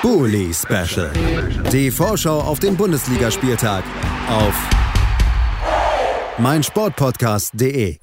Bully Special. Die Vorschau auf den Bundesligaspieltag auf meinsportpodcast.de.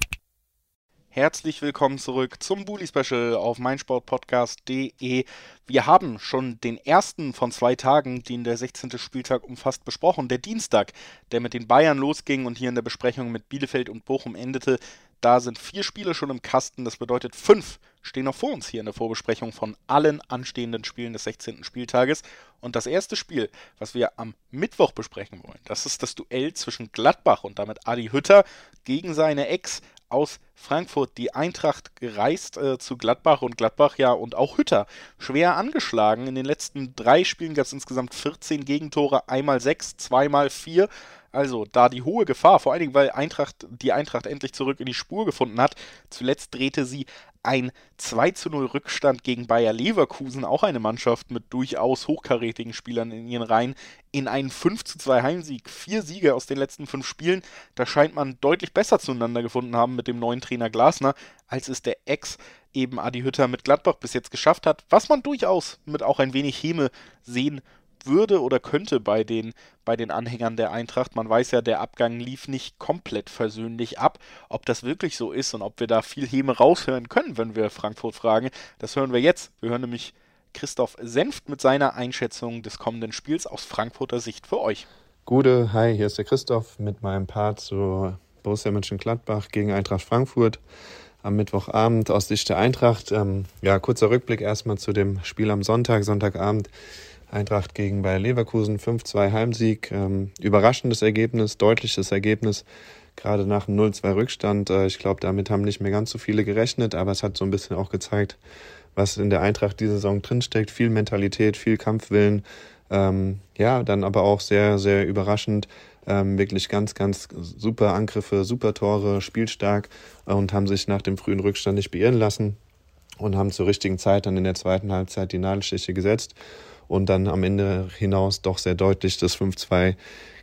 Herzlich willkommen zurück zum Bully Special auf meinsportpodcast.de. Wir haben schon den ersten von zwei Tagen, den der 16. Spieltag umfasst, besprochen. Der Dienstag, der mit den Bayern losging und hier in der Besprechung mit Bielefeld und Bochum endete. Da sind vier Spiele schon im Kasten. Das bedeutet, fünf stehen noch vor uns hier in der Vorbesprechung von allen anstehenden Spielen des 16. Spieltages. Und das erste Spiel, was wir am Mittwoch besprechen wollen, das ist das Duell zwischen Gladbach und damit Adi Hütter gegen seine Ex aus Frankfurt die Eintracht gereist äh, zu Gladbach und Gladbach ja und auch Hütter schwer angeschlagen. In den letzten drei Spielen gab es insgesamt 14 Gegentore, einmal sechs, zweimal vier. Also da die hohe Gefahr, vor allen Dingen, weil Eintracht, die Eintracht endlich zurück in die Spur gefunden hat. Zuletzt drehte sie ein 2 zu 0 Rückstand gegen Bayer Leverkusen, auch eine Mannschaft mit durchaus hochkarätigen Spielern in ihren Reihen, in einen 5 zu 2 Heimsieg. Vier Siege aus den letzten fünf Spielen. Da scheint man deutlich besser zueinander gefunden haben mit dem neuen Trainer Glasner, als es der Ex eben Adi Hütter mit Gladbach bis jetzt geschafft hat, was man durchaus mit auch ein wenig Häme sehen würde oder könnte bei den, bei den Anhängern der Eintracht. Man weiß ja, der Abgang lief nicht komplett versöhnlich ab. Ob das wirklich so ist und ob wir da viel Häme raushören können, wenn wir Frankfurt fragen, das hören wir jetzt. Wir hören nämlich Christoph Senft mit seiner Einschätzung des kommenden Spiels aus Frankfurter Sicht für euch. Gute, hi, hier ist der Christoph mit meinem Part zu Borussia Mönchengladbach gegen Eintracht Frankfurt am Mittwochabend aus Sicht der Eintracht. Ähm, ja, kurzer Rückblick erstmal zu dem Spiel am Sonntag, Sonntagabend. Eintracht gegen Bayer Leverkusen, 5-2 Heimsieg. Ähm, überraschendes Ergebnis, deutliches Ergebnis, gerade nach einem 0-2 Rückstand. Äh, ich glaube, damit haben nicht mehr ganz so viele gerechnet, aber es hat so ein bisschen auch gezeigt, was in der Eintracht diese Saison drinsteckt. Viel Mentalität, viel Kampfwillen. Ähm, ja, dann aber auch sehr, sehr überraschend. Ähm, wirklich ganz, ganz super Angriffe, super Tore, spielstark und haben sich nach dem frühen Rückstand nicht beirren lassen und haben zur richtigen Zeit dann in der zweiten Halbzeit die Nadelstiche gesetzt und dann am Ende hinaus doch sehr deutlich das 5-2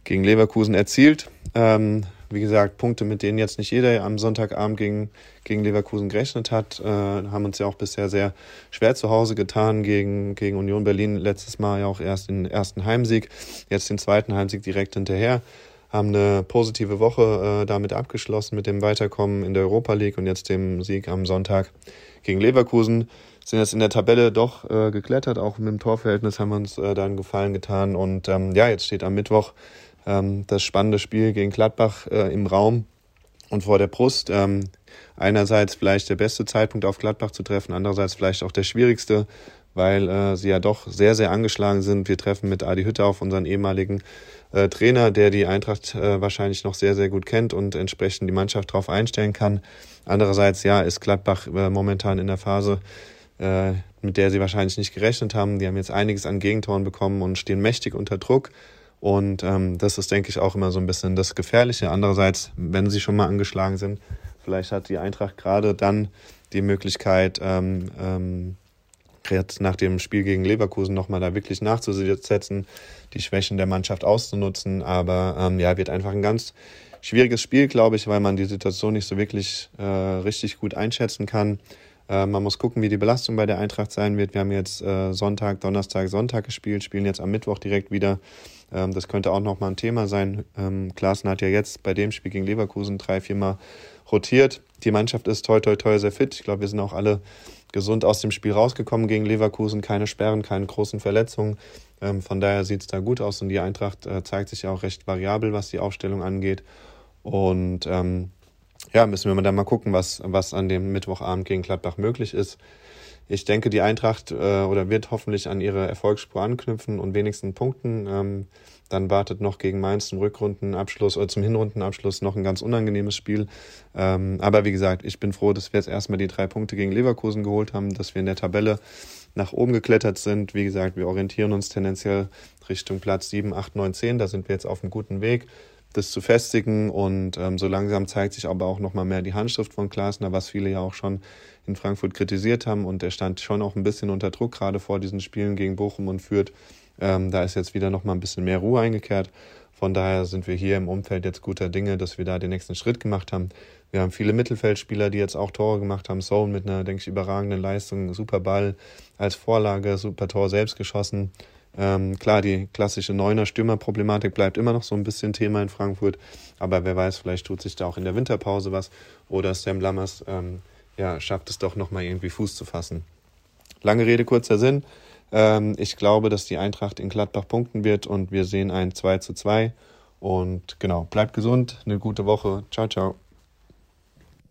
gegen Leverkusen erzielt. Ähm, wie gesagt, Punkte, mit denen jetzt nicht jeder am Sonntagabend gegen, gegen Leverkusen gerechnet hat, äh, haben uns ja auch bisher sehr schwer zu Hause getan gegen, gegen Union Berlin. Letztes Mal ja auch erst den ersten Heimsieg, jetzt den zweiten Heimsieg direkt hinterher. Haben eine positive Woche äh, damit abgeschlossen mit dem Weiterkommen in der Europa League und jetzt dem Sieg am Sonntag gegen Leverkusen sind jetzt in der Tabelle doch äh, geklettert. Auch mit dem Torverhältnis haben wir uns äh, dann Gefallen getan. Und ähm, ja, jetzt steht am Mittwoch ähm, das spannende Spiel gegen Gladbach äh, im Raum und vor der Brust. Ähm, einerseits vielleicht der beste Zeitpunkt auf Gladbach zu treffen, andererseits vielleicht auch der schwierigste, weil äh, sie ja doch sehr, sehr angeschlagen sind. Wir treffen mit Adi Hütter auf unseren ehemaligen äh, Trainer, der die Eintracht äh, wahrscheinlich noch sehr, sehr gut kennt und entsprechend die Mannschaft darauf einstellen kann. Andererseits, ja, ist Gladbach äh, momentan in der Phase, äh, mit der sie wahrscheinlich nicht gerechnet haben. Die haben jetzt einiges an Gegentoren bekommen und stehen mächtig unter Druck. Und ähm, das ist, denke ich, auch immer so ein bisschen das Gefährliche. Andererseits, wenn sie schon mal angeschlagen sind, vielleicht hat die Eintracht gerade dann die Möglichkeit, ähm, ähm, jetzt nach dem Spiel gegen Leverkusen nochmal da wirklich nachzusetzen, die Schwächen der Mannschaft auszunutzen. Aber ähm, ja, wird einfach ein ganz schwieriges Spiel, glaube ich, weil man die Situation nicht so wirklich äh, richtig gut einschätzen kann. Äh, man muss gucken, wie die Belastung bei der Eintracht sein wird. Wir haben jetzt äh, Sonntag, Donnerstag, Sonntag gespielt, spielen jetzt am Mittwoch direkt wieder. Ähm, das könnte auch nochmal ein Thema sein. Ähm, Klaassen hat ja jetzt bei dem Spiel gegen Leverkusen drei, viermal rotiert. Die Mannschaft ist toi, toi, toi sehr fit. Ich glaube, wir sind auch alle gesund aus dem Spiel rausgekommen gegen Leverkusen. Keine Sperren, keine großen Verletzungen. Ähm, von daher sieht es da gut aus und die Eintracht äh, zeigt sich ja auch recht variabel, was die Aufstellung angeht. Und ähm, ja, müssen wir dann mal gucken, was, was an dem Mittwochabend gegen Gladbach möglich ist. Ich denke, die Eintracht äh, oder wird hoffentlich an ihre Erfolgsspur anknüpfen und wenigstens punkten. Ähm, dann wartet noch gegen Mainz zum Rückrundenabschluss oder zum Hinrundenabschluss noch ein ganz unangenehmes Spiel. Ähm, aber wie gesagt, ich bin froh, dass wir jetzt erstmal die drei Punkte gegen Leverkusen geholt haben, dass wir in der Tabelle nach oben geklettert sind. Wie gesagt, wir orientieren uns tendenziell Richtung Platz 7, 8, 9, 10. Da sind wir jetzt auf einem guten Weg. das zu festigen. Und ähm, so langsam zeigt sich aber auch nochmal mehr die Handschrift von Glasner, was viele ja auch schon in Frankfurt kritisiert haben. Und er stand schon auch ein bisschen unter Druck, gerade vor diesen Spielen gegen Bochum und Fürth. Ähm, da ist jetzt wieder nochmal ein bisschen mehr Ruhe eingekehrt. Von daher sind wir hier im Umfeld jetzt guter Dinge, dass wir da den nächsten Schritt gemacht haben. Wir haben viele Mittelfeldspieler, die jetzt auch Tore gemacht haben. Sohn mit einer, denke ich, überragenden Leistung, super Ball als Vorlage, super Tor selbst geschossen. Ähm, klar, die klassische Neuner-Stürmer-Problematik bleibt immer noch so ein bisschen Thema in Frankfurt, aber wer weiß, vielleicht tut sich da auch in der Winterpause was oder Sam Lammers ähm, ja, schafft es doch nochmal irgendwie Fuß zu fassen. Lange Rede, kurzer Sinn. Ähm, ich glaube, dass die Eintracht in Gladbach punkten wird und wir sehen ein 2 zu 2. Und genau, bleibt gesund, eine gute Woche. Ciao, ciao.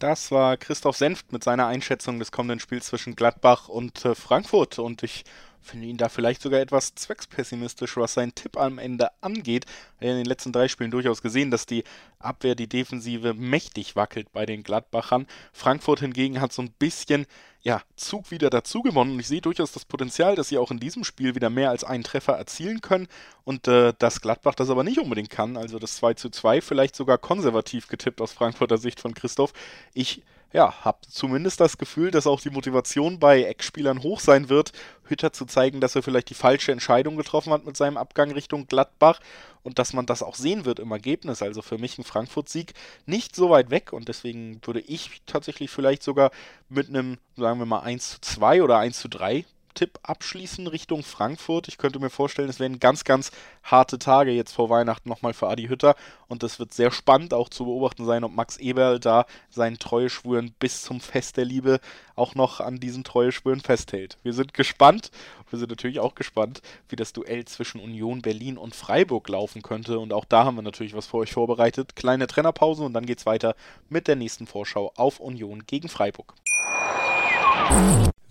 Das war Christoph Senft mit seiner Einschätzung des kommenden Spiels zwischen Gladbach und äh, Frankfurt. Und ich finde ihn da vielleicht sogar etwas zweckspessimistisch, was seinen Tipp am Ende angeht. Er hat in den letzten drei Spielen durchaus gesehen, dass die Abwehr, die Defensive mächtig wackelt bei den Gladbachern. Frankfurt hingegen hat so ein bisschen ja, Zug wieder dazu gewonnen und ich sehe durchaus das Potenzial, dass sie auch in diesem Spiel wieder mehr als einen Treffer erzielen können und äh, dass Gladbach das aber nicht unbedingt kann. Also das 2 zu 2 vielleicht sogar konservativ getippt aus Frankfurter Sicht von Christoph. Ich ja, habe zumindest das Gefühl, dass auch die Motivation bei Eckspielern hoch sein wird, Hütter zu zeigen, dass er vielleicht die falsche Entscheidung getroffen hat mit seinem Abgang Richtung Gladbach und dass man das auch sehen wird im Ergebnis. Also für mich ein Frankfurt-Sieg nicht so weit weg und deswegen würde ich tatsächlich vielleicht sogar mit einem, sagen wir mal, 1 zu 2 oder 1 zu 3 Tipp abschließen Richtung Frankfurt. Ich könnte mir vorstellen, es werden ganz, ganz harte Tage jetzt vor Weihnachten nochmal für Adi Hütter. Und es wird sehr spannend auch zu beobachten sein, ob Max Eberl da seinen Treueschwuren bis zum Fest der Liebe auch noch an diesen Treueschwuren festhält. Wir sind gespannt. Wir sind natürlich auch gespannt, wie das Duell zwischen Union Berlin und Freiburg laufen könnte. Und auch da haben wir natürlich was für euch vorbereitet. Kleine Trennerpause und dann geht's weiter mit der nächsten Vorschau auf Union gegen Freiburg.